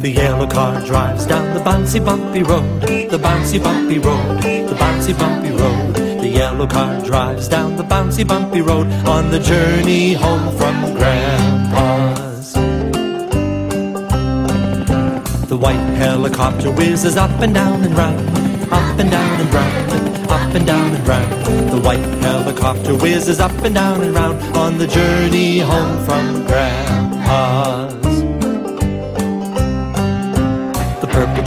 The yellow car drives down the bouncy bumpy road, the bouncy bumpy road, the bouncy bumpy road. The yellow car drives down the bouncy bumpy road on the journey home from Grandpa's. The white helicopter whizzes up and down and round, up and down and round, up and down and round. The white helicopter whizzes up and down and round on the journey home from Grandpa's.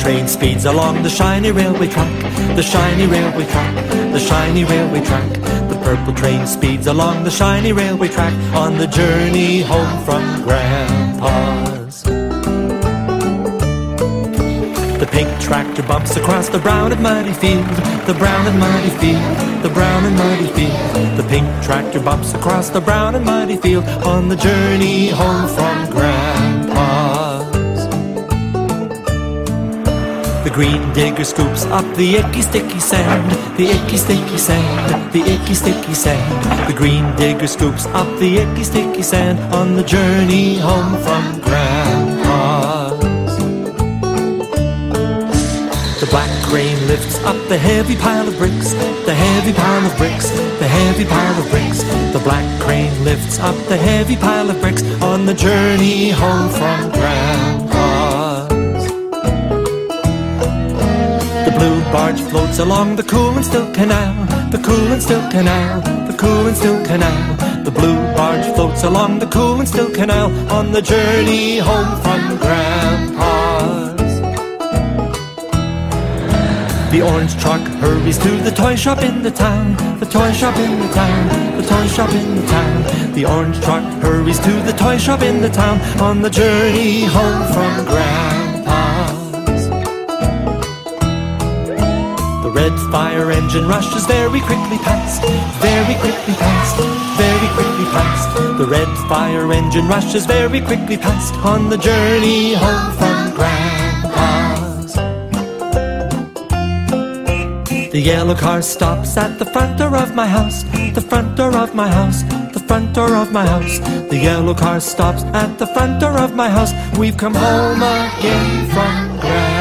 Train speeds along the shiny railway track, the shiny railway track, the shiny railway track. The purple train speeds along the shiny railway track on the journey home from Grandpa's. The pink tractor bumps across the brown and muddy field, the brown and muddy field, the brown and muddy field. The pink tractor bumps across the brown and muddy field on the journey home from Grandpa's. The green digger scoops up the icky sticky sand, the icky sticky sand, the icky sticky sand. The green digger scoops up the icky sticky sand on the journey home from Grandpa's. The black crane lifts up the heavy pile of bricks, the heavy pile of bricks, the heavy pile of bricks. The black crane lifts up the heavy pile of bricks on the journey home from Grandpa's. Blue barge floats along the cool and still canal, the cool and still canal, the cool and still canal. The blue barge floats along the cool and still canal on the journey home from Grandpa's. The orange truck hurries to the toy shop in the town, the toy shop in the town, the toy shop in the town. The orange truck hurries to the toy shop in the town on the journey home from Grandpa's. Red fire engine rushes very quickly past, very quickly past, very quickly past. The red fire engine rushes very quickly past on the journey home from Grandpa's. The yellow car stops at the front door of my house, the front door of my house, the front door of my house. The yellow car stops at the front door of my house. We've come home again from Grand.